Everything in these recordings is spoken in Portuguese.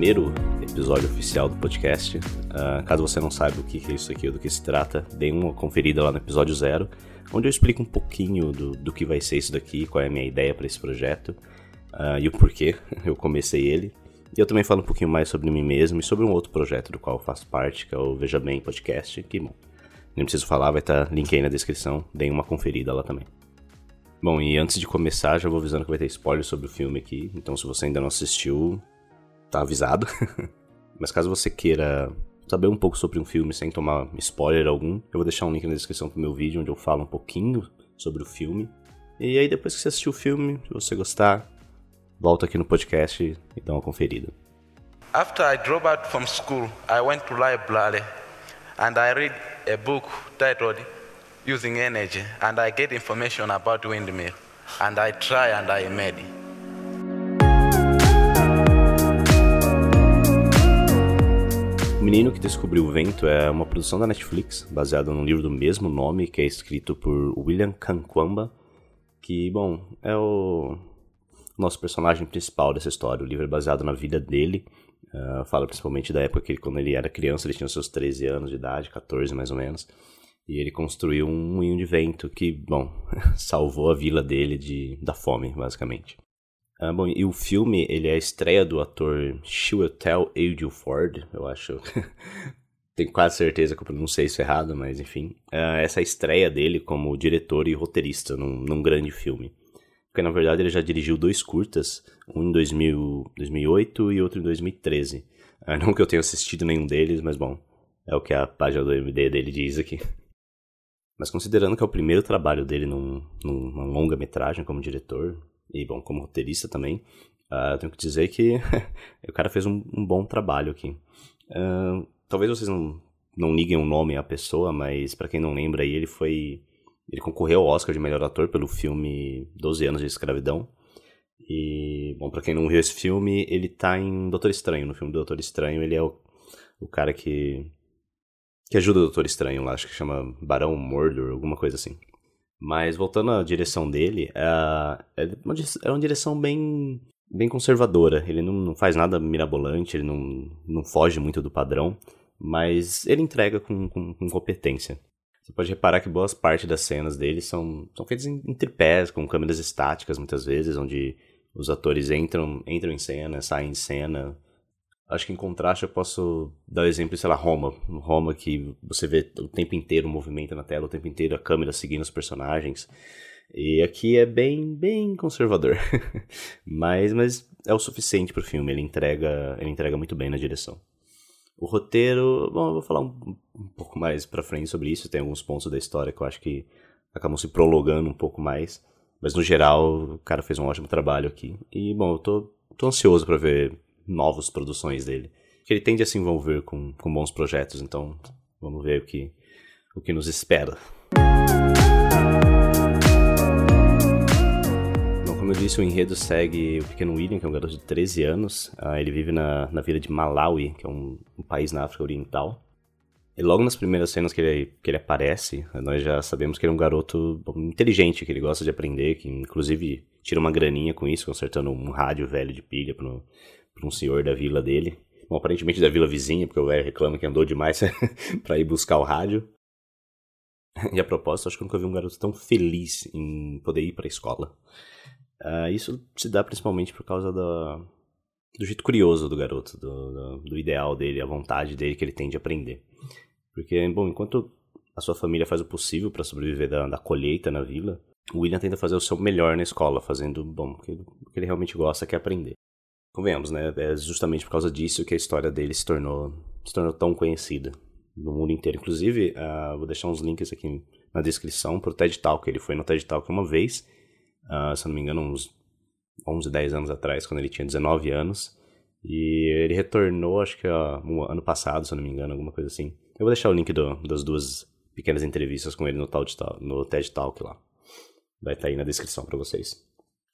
primeiro episódio oficial do podcast. Uh, caso você não saiba o que é isso aqui ou do que se trata, dê uma conferida lá no episódio zero, onde eu explico um pouquinho do, do que vai ser isso daqui, qual é a minha ideia para esse projeto uh, e o porquê eu comecei ele. E eu também falo um pouquinho mais sobre mim mesmo e sobre um outro projeto do qual eu faço parte, que é o Veja Bem Podcast, que, bom, nem preciso falar, vai estar link aí na descrição, deem uma conferida lá também. Bom, e antes de começar, já vou avisando que vai ter spoiler sobre o filme aqui, então se você ainda não assistiu, tá avisado. Mas caso você queira saber um pouco sobre um filme sem tomar spoiler algum, eu vou deixar um link na descrição pro meu vídeo onde eu falo um pouquinho sobre o filme. E aí depois que você assistir o filme, se você gostar, volta aqui no podcast e dá uma conferida. After I dropped out from school, I went to library and I read a book titled Using Energy and I get information about windmill and I try and I made. Menino que Descobriu o Vento é uma produção da Netflix, baseada num livro do mesmo nome, que é escrito por William Kankwamba, que, bom, é o nosso personagem principal dessa história. O livro é baseado na vida dele, uh, fala principalmente da época que ele, quando ele era criança, ele tinha seus 13 anos de idade, 14 mais ou menos, e ele construiu um moinho de vento que, bom, salvou a vila dele de, da fome, basicamente. Ah, bom, e o filme, ele é a estreia do ator Chiwetel Ejiofor, eu acho. Tenho quase certeza que eu pronunciei isso errado, mas enfim. Uh, essa é estreia dele como diretor e roteirista num, num, grande filme. Porque na verdade ele já dirigiu dois curtas, um em 2000, 2008 e outro em 2013. Uh, ah, não que eu tenha assistido nenhum deles, mas bom, é o que a página do MD dele diz aqui. Mas considerando que é o primeiro trabalho dele num, numa longa-metragem como diretor, e bom, como roteirista também, uh, tenho que dizer que o cara fez um, um bom trabalho aqui. Uh, talvez vocês não, não liguem o nome à pessoa, mas para quem não lembra aí, ele foi. Ele concorreu ao Oscar de melhor ator pelo filme 12 anos de escravidão. E, bom, pra quem não viu esse filme, ele tá em Doutor Estranho. No filme do Doutor Estranho, ele é o, o cara que. que ajuda o Doutor Estranho lá, acho que chama Barão Mordor, alguma coisa assim. Mas voltando à direção dele, é, é, uma, é uma direção bem, bem conservadora. Ele não, não faz nada mirabolante, ele não, não foge muito do padrão, mas ele entrega com, com, com competência. Você pode reparar que boas parte das cenas dele são, são feitas em, em tripés, com câmeras estáticas muitas vezes, onde os atores entram, entram em cena, saem em cena, Acho que em contraste eu posso dar o exemplo, sei lá, Roma. Roma que você vê o tempo inteiro o movimento na tela, o tempo inteiro a câmera seguindo os personagens. E aqui é bem, bem conservador. mas, mas é o suficiente pro filme, ele entrega, ele entrega muito bem na direção. O roteiro, bom, eu vou falar um, um pouco mais pra frente sobre isso, tem alguns pontos da história que eu acho que acabam se prolongando um pouco mais. Mas no geral, o cara fez um ótimo trabalho aqui. E, bom, eu tô, tô ansioso para ver novas produções dele. Que ele tende a se envolver com, com bons projetos, então vamos ver o que, o que nos espera. Bom, como eu disse, o enredo segue o pequeno William, que é um garoto de 13 anos. Uh, ele vive na, na vila de Malawi, que é um, um país na África Oriental. E logo nas primeiras cenas que ele, que ele aparece, nós já sabemos que ele é um garoto inteligente, que ele gosta de aprender, que inclusive tira uma graninha com isso, consertando um rádio velho de pilha para um senhor da vila dele. Bom, aparentemente da vila vizinha, porque o velho reclama que andou demais para ir buscar o rádio. E a propósito, acho que eu nunca vi um garoto tão feliz em poder ir para a escola. Uh, isso se dá principalmente por causa do, do jeito curioso do garoto, do, do, do, ideal dele, a vontade dele que ele tem de aprender. Porque, bom, enquanto a sua família faz o possível para sobreviver da, da, colheita na vila, o William tenta fazer o seu melhor na escola, fazendo, bom, o que, o que ele realmente gosta, que é aprender. Convenhamos, né? É justamente por causa disso que a história dele se tornou, se tornou tão conhecida no mundo inteiro. Inclusive, uh, vou deixar uns links aqui na descrição pro TED Talk. Ele foi no TED Talk uma vez, uh, se não me engano, uns 11, 10 anos atrás, quando ele tinha 19 anos. E ele retornou, acho que uh, um ano passado, se não me engano, alguma coisa assim. Eu vou deixar o link do, das duas pequenas entrevistas com ele no, TED Talk, no TED Talk lá. Vai estar tá aí na descrição para vocês.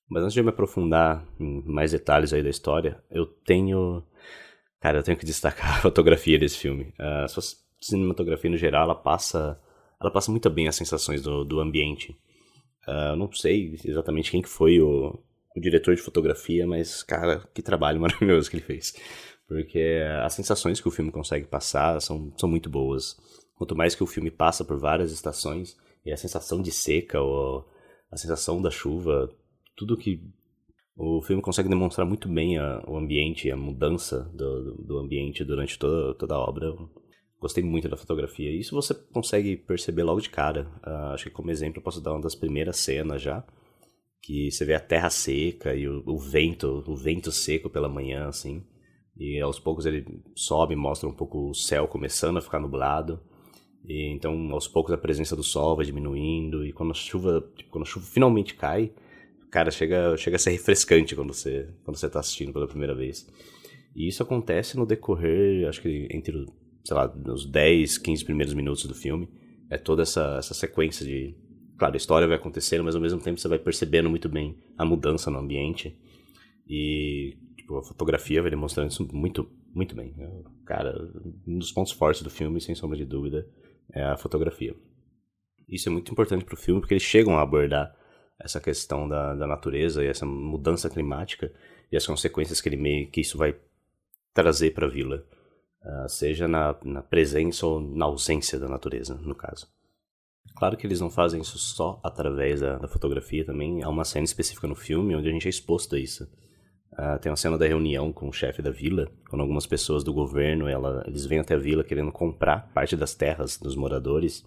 Mas antes de eu me aprofundar em mais detalhes aí da história, eu tenho. Cara, eu tenho que destacar a fotografia desse filme. A cinematografia no geral, ela passa. Ela passa muito bem as sensações do, do ambiente. Uh, não sei exatamente quem que foi o, o diretor de fotografia, mas, cara, que trabalho maravilhoso que ele fez. Porque as sensações que o filme consegue passar são, são muito boas. Quanto mais que o filme passa por várias estações, e a sensação de seca, ou a sensação da chuva, tudo que o filme consegue demonstrar muito bem a, o ambiente, a mudança do, do ambiente durante toda, toda a obra. Gostei muito da fotografia. Isso você consegue perceber logo de cara. Uh, acho que como exemplo eu posso dar uma das primeiras cenas já, que você vê a terra seca e o, o vento, o vento seco pela manhã, assim. E aos poucos ele sobe, mostra um pouco o céu começando a ficar nublado. E então, aos poucos a presença do sol vai diminuindo e quando a chuva, tipo, quando a chuva finalmente cai, cara, chega, chega a ser refrescante quando você, quando você tá assistindo pela primeira vez. E isso acontece no decorrer, acho que entre, sei lá, os 10, 15 primeiros minutos do filme. É toda essa, essa sequência de. Claro, a história vai acontecendo, mas ao mesmo tempo você vai percebendo muito bem a mudança no ambiente. E tipo, a fotografia vai demonstrando isso muito, muito bem. Cara, um dos pontos fortes do filme, sem sombra de dúvida, é a fotografia. Isso é muito importante para o filme porque eles chegam a abordar essa questão da, da natureza e essa mudança climática e as consequências que ele meio que isso vai trazer para a vila, uh, seja na, na presença ou na ausência da natureza, no caso. Claro que eles não fazem isso só através da, da, fotografia também. Há uma cena específica no filme onde a gente é exposto a isso. Uh, tem uma cena da reunião com o chefe da vila, quando algumas pessoas do governo ela, eles vêm até a vila querendo comprar parte das terras dos moradores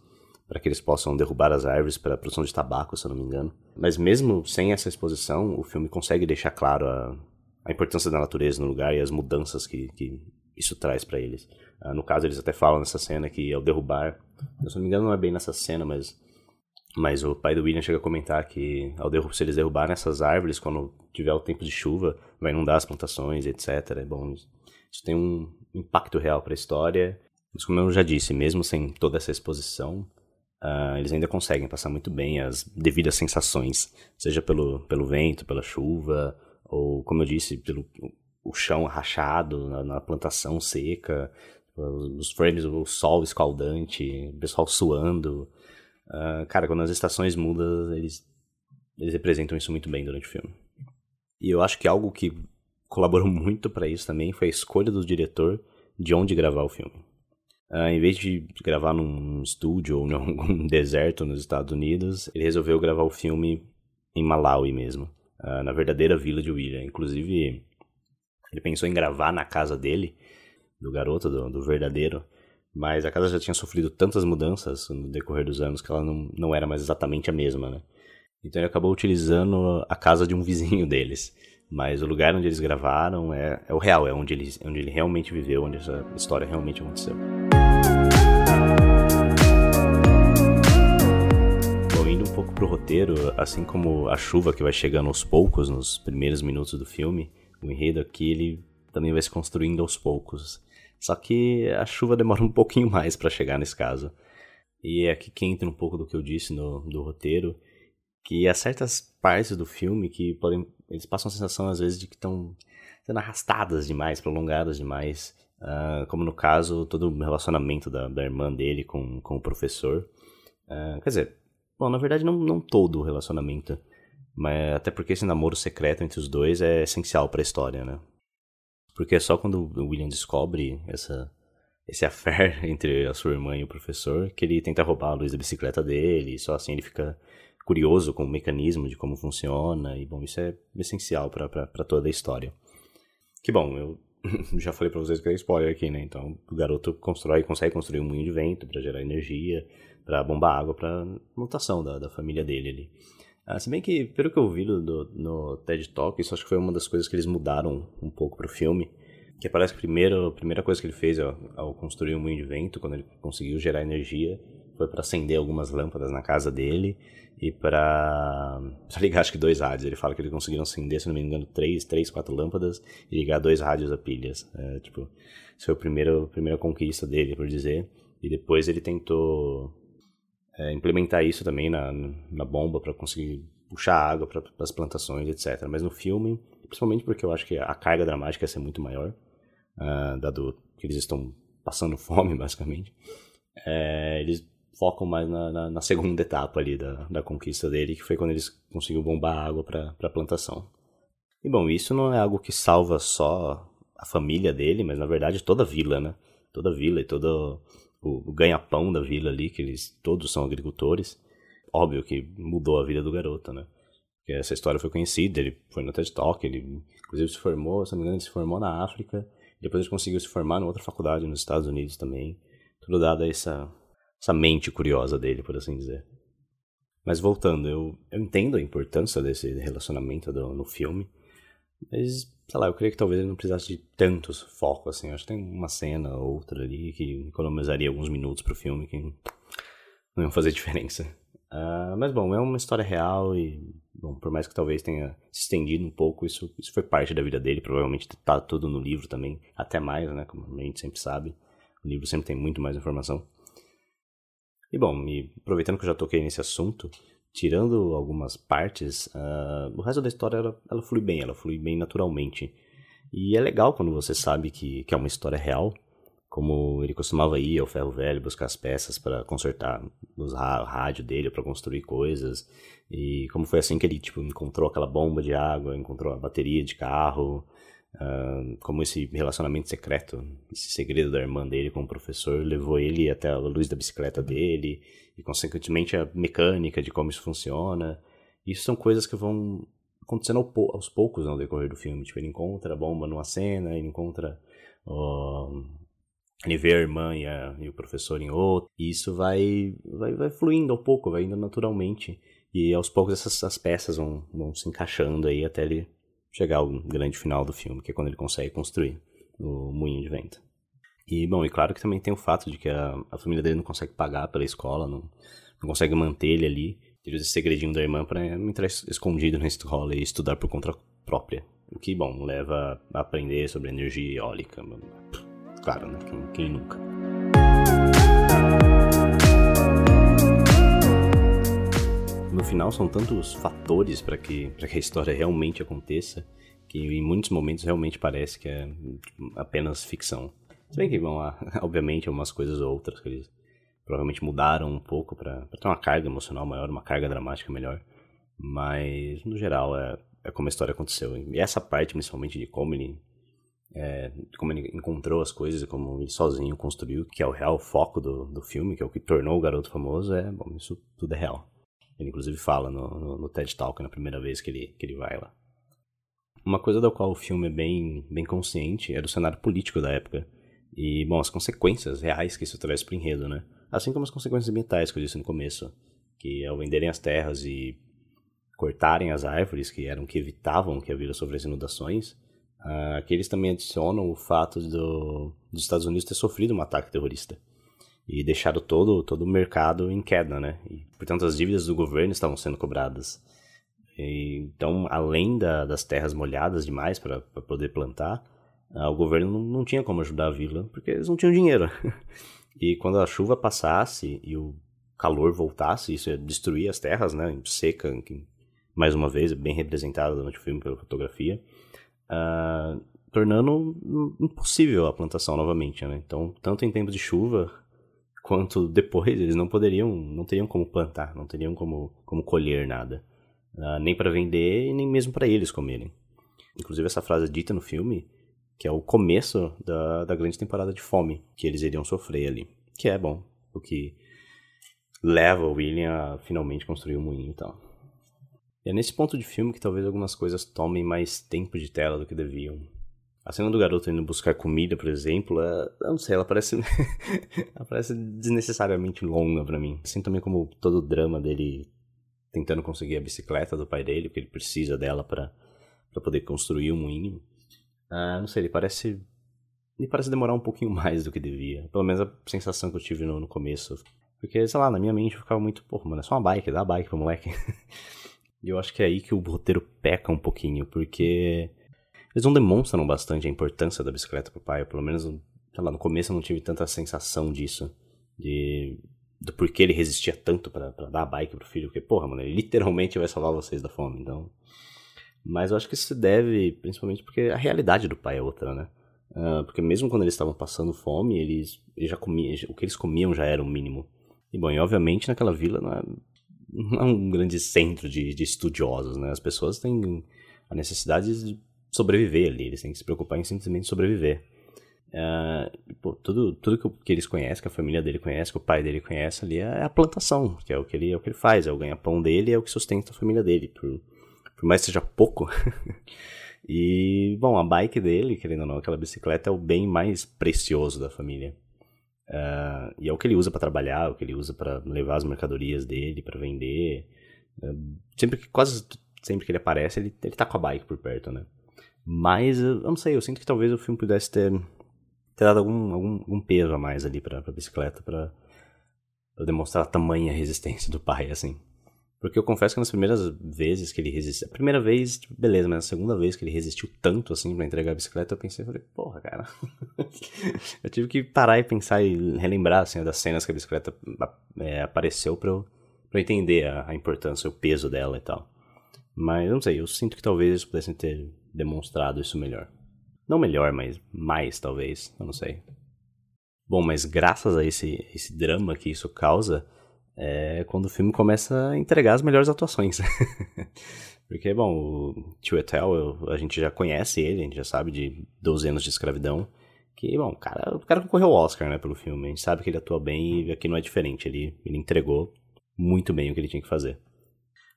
para que eles possam derrubar as árvores para a produção de tabaco, se eu não me engano. Mas mesmo sem essa exposição, o filme consegue deixar claro a, a importância da natureza no lugar e as mudanças que, que isso traz para eles. Uh, no caso, eles até falam nessa cena que ao derrubar, se não me engano não é bem nessa cena, mas mas o pai do William chega a comentar que ao derrubar, se eles derrubarem essas árvores quando tiver o tempo de chuva, vai inundar as plantações, etc. Bom, isso tem um impacto real para a história. Mas como eu já disse, mesmo sem toda essa exposição, uh, eles ainda conseguem passar muito bem as devidas sensações, seja pelo, pelo vento, pela chuva, ou, como eu disse, pelo o chão rachado na, na plantação seca, os frames, o sol escaldante, o pessoal suando. Uh, cara, quando as estações mudam, eles, eles representam isso muito bem durante o filme. E eu acho que algo que colaborou muito para isso também foi a escolha do diretor de onde gravar o filme. Uh, em vez de gravar num estúdio ou algum deserto nos Estados Unidos, ele resolveu gravar o filme em Malawi mesmo, uh, na verdadeira vila de William. Inclusive, ele pensou em gravar na casa dele, do garoto, do, do verdadeiro, mas a casa já tinha sofrido tantas mudanças no decorrer dos anos que ela não, não era mais exatamente a mesma, né? Então ele acabou utilizando a casa de um vizinho deles. Mas o lugar onde eles gravaram é, é o real, é onde ele, onde ele realmente viveu, onde essa história realmente aconteceu. Bom, indo um pouco pro roteiro, assim como a chuva que vai chegando aos poucos nos primeiros minutos do filme, o enredo aqui ele também vai se construindo aos poucos. Só que a chuva demora um pouquinho mais para chegar nesse caso. E é aqui que entra um pouco do que eu disse no, do roteiro, que há certas partes do filme que podem eles passam a sensação às vezes de que estão sendo arrastadas demais, prolongadas demais, uh, como no caso todo o relacionamento da, da irmã dele com, com o professor. Uh, quer dizer, bom, na verdade não, não todo o relacionamento, mas até porque esse namoro secreto entre os dois é essencial para a história, né? Porque é só quando o William descobre essa esse affair entre a sua irmã e o professor que ele tenta roubar a luz da bicicleta dele, e só assim ele fica curioso com o mecanismo de como funciona, e bom, isso é essencial para toda a história. Que bom, eu já falei para vocês que é spoiler aqui, né? Então, o garoto constrói, consegue construir um moinho de vento para gerar energia, para bombar água para mutação da, da família dele ali. Ah, se bem que, pelo que eu vi no, no TED Talk, isso acho que foi uma das coisas que eles mudaram um pouco pro filme. Que parece que primeiro, a primeira coisa que ele fez ao, ao construir um moinho de vento, quando ele conseguiu gerar energia, foi para acender algumas lâmpadas na casa dele e para ligar acho que dois rádios. Ele fala que eles conseguiram acender, se não me engano, três, três, quatro lâmpadas e ligar dois rádios a pilhas. É, tipo, isso foi a primeira, a primeira conquista dele, por dizer. E depois ele tentou é, implementar isso também na, na bomba para conseguir puxar água para as plantações, etc. Mas no filme, principalmente porque eu acho que a carga dramática ia ser muito maior, uh, dado que eles estão passando fome, basicamente, é, eles focam mais na, na, na, segunda etapa ali da, da conquista dele, que foi quando eles conseguiram bombar água para a plantação. E bom, isso não é algo que salva só a família dele, mas na verdade toda a vila, né? Toda a vila e todo o, ganha-pão da vila ali, que eles todos são agricultores. Óbvio que mudou a vida do garoto, né? Porque essa história foi conhecida, ele foi no TED Talk, ele inclusive se formou, se não me engano, ele se formou na África, depois ele conseguiu se formar em outra faculdade nos Estados Unidos também. Tudo dado a essa, essa mente curiosa dele, por assim dizer. Mas voltando, eu, eu entendo a importância desse relacionamento do, no filme, mas, sei lá, eu creio que talvez ele não precisasse de tantos focos, assim. Eu acho que tem uma cena ou outra ali que economizaria alguns minutos pro filme que não iam fazer diferença. Uh, mas, bom, é uma história real e, bom, por mais que talvez tenha se estendido um pouco, isso, isso foi parte da vida dele. Provavelmente tá tudo no livro também, até mais, né? Como a gente sempre sabe. O livro sempre tem muito mais informação. E, bom, e aproveitando que eu já toquei nesse assunto, tirando algumas partes, uh, o resto da história ela, ela flui bem, ela flui bem naturalmente. E é legal quando você sabe que, que é uma história real, como ele costumava ir ao ferro velho buscar as peças para consertar os rádio dele para construir coisas e como foi assim que ele tipo encontrou aquela bomba de água encontrou a bateria de carro Uh, como esse relacionamento secreto, esse segredo da irmã dele com o professor levou ele até a luz da bicicleta dele e, consequentemente, a mecânica de como isso funciona. Isso são coisas que vão acontecendo aos poucos no decorrer do filme. Tipo, ele encontra a bomba numa cena, ele encontra. Uh, ele vê a irmã e, a, e, o professor em outro. E isso vai, vai, vai fluindo ao pouco, vai indo naturalmente. E aos poucos essas, essas peças vão, vão se encaixando aí até ele chegar ao grande final do filme, que é quando ele consegue construir o moinho de vento. E, bom, e claro que também tem o fato de que a, a família dele não consegue pagar pela escola, não, não consegue manter ele ali. Usa esse segredinho da irmã para entrar escondido na escola e estudar por conta própria. O que, bom, leva a aprender sobre energia eólica. Claro, né? Quem, quem nunca? Final são tantos fatores para que, que a história realmente aconteça que em muitos momentos realmente parece que é apenas ficção. Se bem que, bom, há, obviamente, algumas coisas ou outras que eles provavelmente mudaram um pouco para ter uma carga emocional maior, uma carga dramática melhor. Mas, no geral, é, é como a história aconteceu. E essa parte, principalmente, de como ele, é, como ele encontrou as coisas como ele sozinho construiu, que é o real foco do, do filme, que é o que tornou o garoto famoso, é, bom, isso tudo é real. Ele inclusive fala no, no, no, TED Talk na primeira vez que ele, que ele vai lá. Uma coisa da qual o filme é bem, bem consciente é do cenário político da época. E, bom, as consequências reais que isso traz para o enredo, né? Assim como as consequências ambientais que eu disse no começo. Que ao venderem as terras e cortarem as árvores, que eram que evitavam que a vila sofresse inundações, uh, aqui eles também adicionam o fato do, dos Estados Unidos ter sofrido um ataque terrorista e deixado todo, todo o mercado em queda, né? E, portanto, as dívidas do governo estavam sendo cobradas. E, então, além da, das terras molhadas demais para poder plantar, ah, o governo não, não, tinha como ajudar a vila, porque eles não tinham dinheiro. e quando a chuva passasse e o calor voltasse, isso ia destruir as terras, né? Seca, que, mais uma vez, bem representada durante o filme pela fotografia. Uh, tornando impossível a plantação novamente, né? Então, tanto em tempo de chuva quanto depois eles não poderiam, não teriam como plantar, não teriam como, como colher nada, uh, nem para vender e nem mesmo para eles comerem. Inclusive essa frase é dita no filme, que é o começo da, da grande temporada de fome que eles iriam sofrer ali, que é bom, o que leva o William a finalmente construir o um moinho e tal. E é nesse ponto de filme que talvez algumas coisas tomem mais tempo de tela do que deviam. A cena do garoto indo buscar comida, por exemplo, é, eu não sei, ela parece ela parece desnecessariamente longa para mim. Assim também como todo o drama dele tentando conseguir a bicicleta do pai dele, porque ele precisa dela para poder construir um moinho. Ah, não sei, ele parece ele parece demorar um pouquinho mais do que devia. Pelo menos a sensação que eu tive no, no começo. Porque, sei lá, na minha mente eu ficava muito, pô, mano, é só uma bike, dá bike pro moleque. e eu acho que é aí que o roteiro peca um pouquinho, porque eles não demonstram bastante a importância da bicicleta pro pai, pelo menos, sei lá, no começo eu não tive tanta sensação disso, de do porquê ele resistia tanto para dar a bike pro filho, porque, porra, mano, ele literalmente vai salvar vocês da fome, então... Mas eu acho que isso se deve, principalmente porque a realidade do pai é outra, né? Uh, porque mesmo quando eles estavam passando fome, eles, eles já comiam, o que eles comiam já era o mínimo. E bom, e obviamente naquela vila não é, não é um grande centro de, de estudiosos, né? As pessoas têm a necessidade de sobreviver ali, eles têm que se preocupar em simplesmente sobreviver. Uh, pô, tudo tudo que, eles conhecem, que a família dele conhece, que o pai dele conhece ali é a plantação, que é o que ele, é o que ele faz, é o ganha-pão dele, é o que sustenta a família dele, por, por mais que seja pouco. e, bom, a bike dele, querendo ou não, aquela bicicleta é o bem mais precioso da família. Uh, e é o que ele usa para trabalhar, é o que ele usa para levar as mercadorias dele, para vender. Uh, sempre que, quase sempre que ele aparece, ele, ele tá com a bike por perto, né? Mas, eu não sei, eu sinto que talvez o filme pudesse ter, ter dado algum, algum, algum peso a mais ali pra, pra bicicleta, pra, pra demonstrar a tamanha resistência do pai, assim. Porque eu confesso que nas primeiras vezes que ele resistiu. A primeira vez, tipo, beleza, mas a segunda vez que ele resistiu tanto assim para entregar a bicicleta, eu pensei, eu falei, porra, cara. eu tive que parar e pensar e relembrar assim, das cenas que a bicicleta é, apareceu pra eu, pra eu entender a, a, importância, o peso dela e tal. Mas não sei, eu sinto que talvez eles pudessem ter demonstrado isso melhor. Não melhor, mas mais talvez, eu não sei. Bom, mas graças a esse, esse drama que isso causa é quando o filme começa a entregar as melhores atuações. Porque, bom, o Tio Etel, a gente já conhece ele, a gente já sabe de 12 anos de escravidão. Que, bom, o cara, o cara concorreu ao Oscar, né, pelo filme. A gente sabe que ele atua bem e aqui não é diferente. Ele, ele entregou muito bem o que ele tinha que fazer.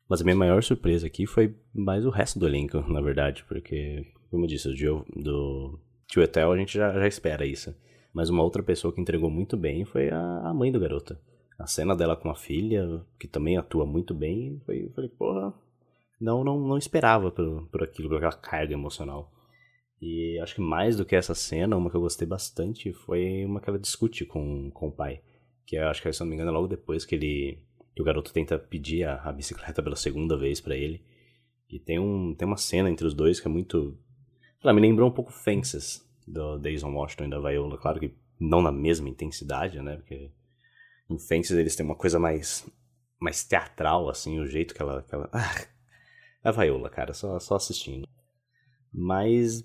Mas a minha maior surpresa aqui foi mais o resto do elenco, na verdade. Porque, como eu disse, do, do Tio Etel a gente já, já espera isso. Mas uma outra pessoa que entregou muito bem foi a, a mãe do garoto a cena dela com a filha, que também atua muito bem, foi, falei, porra, não, não, não esperava por, por aquilo, por aquela carga emocional. E acho que mais do que essa cena, uma que eu gostei bastante foi uma que ela discute com, com o pai. Que eu acho que, se não me engano, é logo depois que ele. Que o garoto tenta pedir a, a bicicleta pela segunda vez para ele. E tem, um, tem uma cena entre os dois que é muito. Ela me lembrou um pouco Fences, do Jason Washington e da Viola. Claro que não na mesma intensidade, né? Porque em Fences eles têm uma coisa mais mais teatral, assim, o jeito que ela... Que ela... Ah, a Viola, cara, só, só assistindo. Mas,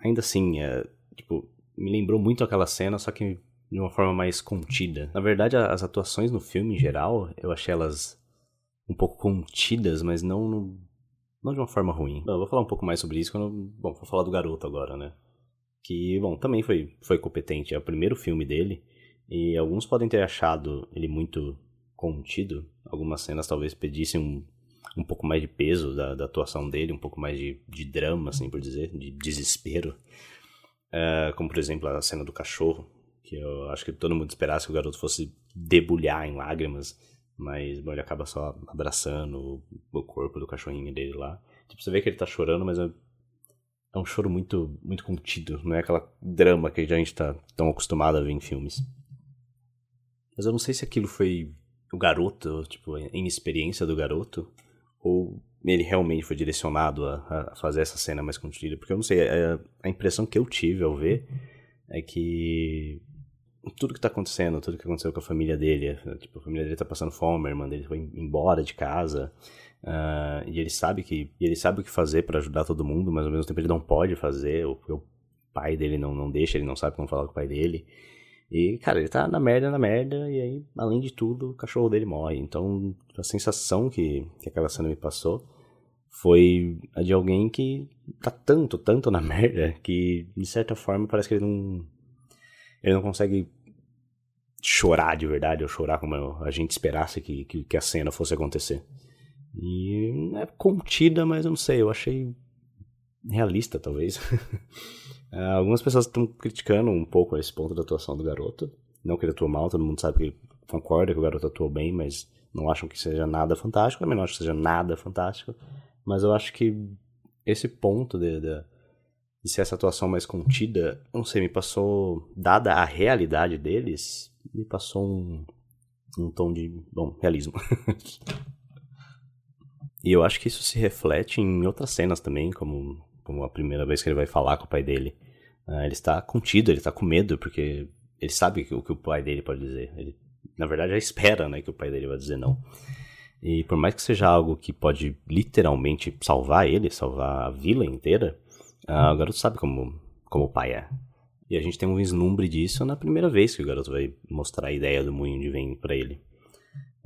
ainda assim, é, tipo, me lembrou muito aquela cena, só que de uma forma mais contida. Na verdade, as atuações no filme, em geral, eu achei elas um pouco contidas, mas não, no, não de uma forma ruim. Bom, eu vou falar um pouco mais sobre isso quando... Bom, vou falar do garoto agora, né? Que, bom, também foi, foi competente. É o primeiro filme dele. E alguns podem ter achado ele muito contido. Algumas cenas talvez pedissem um, um pouco mais de peso da, da atuação dele, um pouco mais de, de drama, assim por dizer, de desespero. Uh, como, por exemplo, a cena do cachorro, que eu acho que todo mundo esperasse que o garoto fosse debulhar em lágrimas, mas bom, ele acaba só abraçando o, o corpo do cachorrinho dele lá. Tipo, você vê que ele tá chorando, mas é, é um choro muito, muito contido, não é aquela drama que a gente tá tão acostumado a ver em filmes. Mas eu não sei se aquilo foi o garoto, tipo, a inexperiência do garoto, ou ele realmente foi direcionado a, a fazer essa cena mais contida. Porque eu não sei, a, é, a, impressão que eu tive ao ver é que tudo que tá acontecendo, tudo que aconteceu com a família dele, tipo, a família dele tá passando fome, a irmã dele foi embora de casa, uh, e ele sabe que ele sabe o que fazer para ajudar todo mundo, mas ao mesmo tempo ele não pode fazer, o, o pai dele não, não deixa, ele não sabe como falar com o pai dele. E, cara, ele tá na merda, na merda, e aí, além de tudo, o cachorro dele morre. Então, a sensação que, que aquela cena me passou foi a de alguém que tá tanto, tanto na merda, que, de certa forma, parece que ele não. Ele não consegue chorar de verdade, ou chorar como a gente esperasse que, que, que a cena fosse acontecer. E é contida, mas eu não sei, eu achei realista, talvez. Uh, algumas pessoas estão criticando um pouco esse ponto da atuação do garoto. Não que ele atua mal, todo mundo sabe que concorda que o garoto atuou bem, mas não acham que seja nada fantástico. Também não acho que seja nada fantástico. Mas eu acho que esse ponto de, de, de ser essa atuação mais contida, não sei, me passou, dada a realidade deles, me passou um, um tom de, bom, realismo. e eu acho que isso se reflete em outras cenas também, como como a primeira vez que ele vai falar com o pai dele. Uh, ele está contido, ele está com medo, porque ele sabe o que o pai dele pode dizer. Ele, na verdade, já espera né, que o pai dele vai dizer não. E por mais que seja algo que pode literalmente salvar ele, salvar a vila inteira, uh, o garoto sabe como, como o pai é. E a gente tem um vislumbre disso na primeira vez que o garoto vai mostrar a ideia do moinho de vento para ele.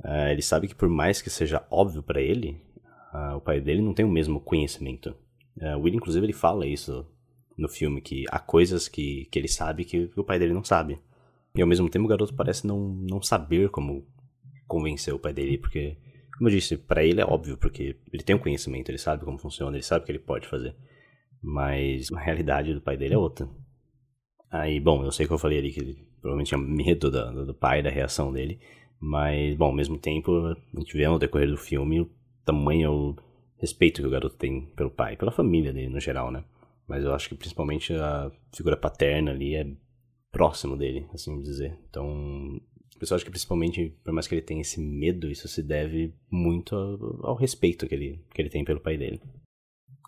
Uh, ele sabe que por mais que seja óbvio para ele, uh, o pai dele não tem o mesmo conhecimento Uh, o William, inclusive, ele fala isso no filme, que há coisas que, que ele sabe que o pai dele não sabe. E ao mesmo tempo o garoto parece não, não saber como convencer o pai dele, porque, como eu disse, para ele é óbvio, porque ele tem o um conhecimento, ele sabe como funciona, ele sabe o que ele pode fazer. Mas a realidade do pai dele é outra. Aí, bom, eu sei que eu falei ali que ele provavelmente tinha medo do, do pai, da reação dele, mas, bom, ao mesmo tempo, a gente vê no decorrer do filme o tamanho, o respeito que o garoto tem pelo pai, pela família dele no geral, né? Mas eu acho que principalmente a figura paterna ali é próximo dele, assim dizer. Então, eu acho que principalmente, por mais que ele tenha esse medo, isso se deve muito ao, ao respeito que ele, que ele tem pelo pai dele.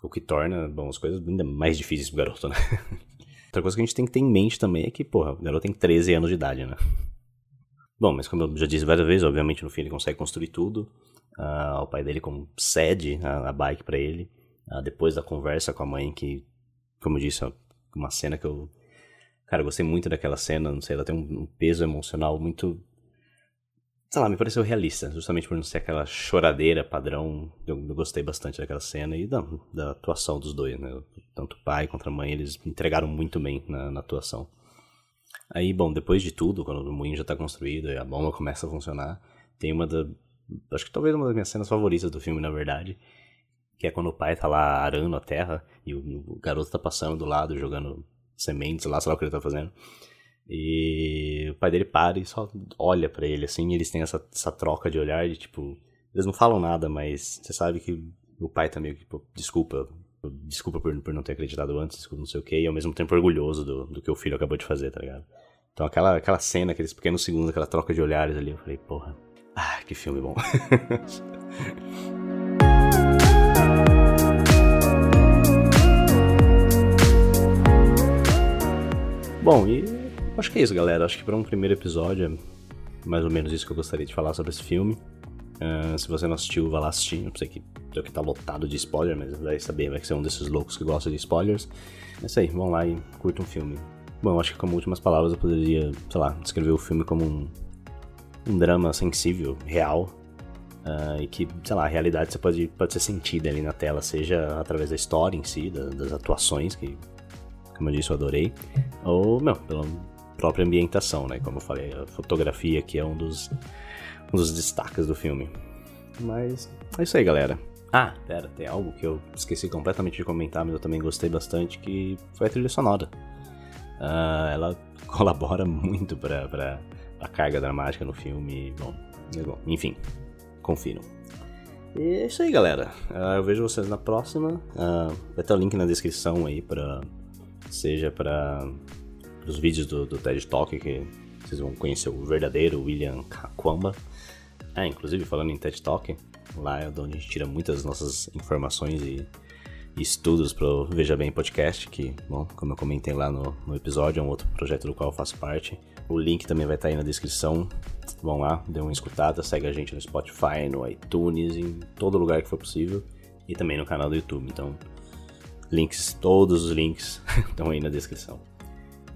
O que torna, bom, as coisas ainda mais difíceis pro garoto, né? Outra coisa que a gente tem que ter em mente também é que, porra, o garoto tem 13 anos de idade, né? Bom, mas como eu já disse várias vezes, obviamente no fim ele consegue construir tudo. Uh, o pai dele concede a, a bike para ele. Uh, depois da conversa com a mãe, que, como eu disse, é uma cena que eu. Cara, eu gostei muito daquela cena, não sei, ela tem um, um peso emocional muito sei lá, me pareceu realista, justamente por não ser aquela choradeira padrão. Eu, eu gostei bastante daquela cena e da, da, atuação dos dois, né? Tanto pai quanto a mãe, eles entregaram muito bem na, na atuação. Aí, bom, depois de tudo, quando o moinho já está construído e a bomba começa a funcionar, tem uma da. Acho que talvez uma das minhas cenas favoritas do filme, na verdade. Que é quando o pai tá lá arando a terra e o, o garoto tá passando do lado, jogando sementes lá, sei lá o que ele tá fazendo. E o pai dele para e só olha para ele, assim, eles têm essa, essa troca de olhar de tipo. Eles não falam nada, mas você sabe que o pai tá meio que, desculpa, desculpa por, por não ter acreditado antes, desculpa não sei o que, e ao mesmo tempo orgulhoso do, do que o filho acabou de fazer, tá ligado? Então aquela, aquela cena, aqueles pequenos segundos, aquela troca de olhares ali, eu falei, porra, ah, que filme bom. bom, e Acho que é isso, galera. Acho que para um primeiro episódio é mais ou menos isso que eu gostaria de falar sobre esse filme. Uh, se você não assistiu, vá lá assistir. Eu sei que, que tá lotado de spoiler, mas vai saber, vai ser um desses loucos que gosta de spoilers. É isso aí, vão lá e curtam um filme. Bom, acho que como últimas palavras eu poderia, sei lá, descrever o filme como um, um drama sensível, real, Uh, e que, sei lá, a realidade você pode, pode ser sentida ali na tela, seja através da história em si, da, das atuações, que, como eu disse, eu adorei, ou, não, pelo, própria ambientação, né? Como eu falei, a fotografia que é um dos, um dos destaques do filme. Mas é isso aí, galera. Ah, pera, tem algo que eu esqueci completamente de comentar, mas eu também gostei bastante, que foi a trilha sonora. Uh, ela colabora muito pra, pra, a carga dramática no filme. Bom, enfim, confiram. E é isso aí, galera. Uh, eu vejo vocês na próxima. Uh, vai ter o link na descrição aí pra. Seja pra os vídeos do, do TED Talk, que vocês vão conhecer o verdadeiro William Kakwamba. É, inclusive falando em TED Talk, lá é onde a gente tira muitas nossas informações e, estudos para o Veja Bem Podcast, que, bom, como eu comentei lá no, no, episódio, é um outro projeto do qual eu faço parte. O link também vai estar aí na descrição. Vão lá, dê uma escutada, segue a gente no Spotify, no iTunes, em todo lugar que for possível. E também no canal do YouTube. Então, links, todos os links estão aí na descrição.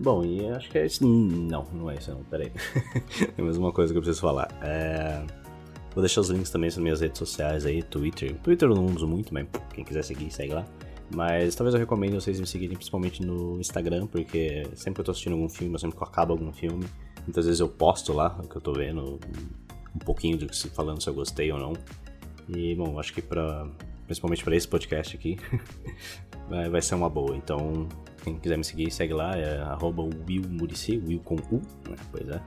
Bom, e acho que é isso. Não, não é isso não, peraí. Tem mais uma coisa que eu preciso falar. É... Vou deixar os links também nas minhas redes sociais aí, Twitter. Twitter eu não uso muito, mas quem quiser seguir, segue lá. Mas talvez eu recomendo vocês me seguirem principalmente no Instagram, porque sempre que eu tô assistindo algum filme, sempre que eu acabo algum filme, muitas vezes eu posto lá o que eu tô vendo, um pouquinho do que falando se eu gostei ou não. E bom, acho que pra, principalmente para esse podcast aqui, vai ser uma boa. Então quem quiser me seguir, segue lá, é arroba willmurici, will com U, né? Pois é.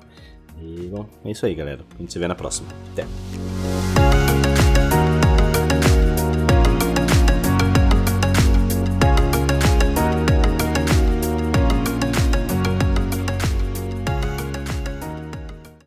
E, bom, é isso aí, galera. A gente se vê na próxima. Até!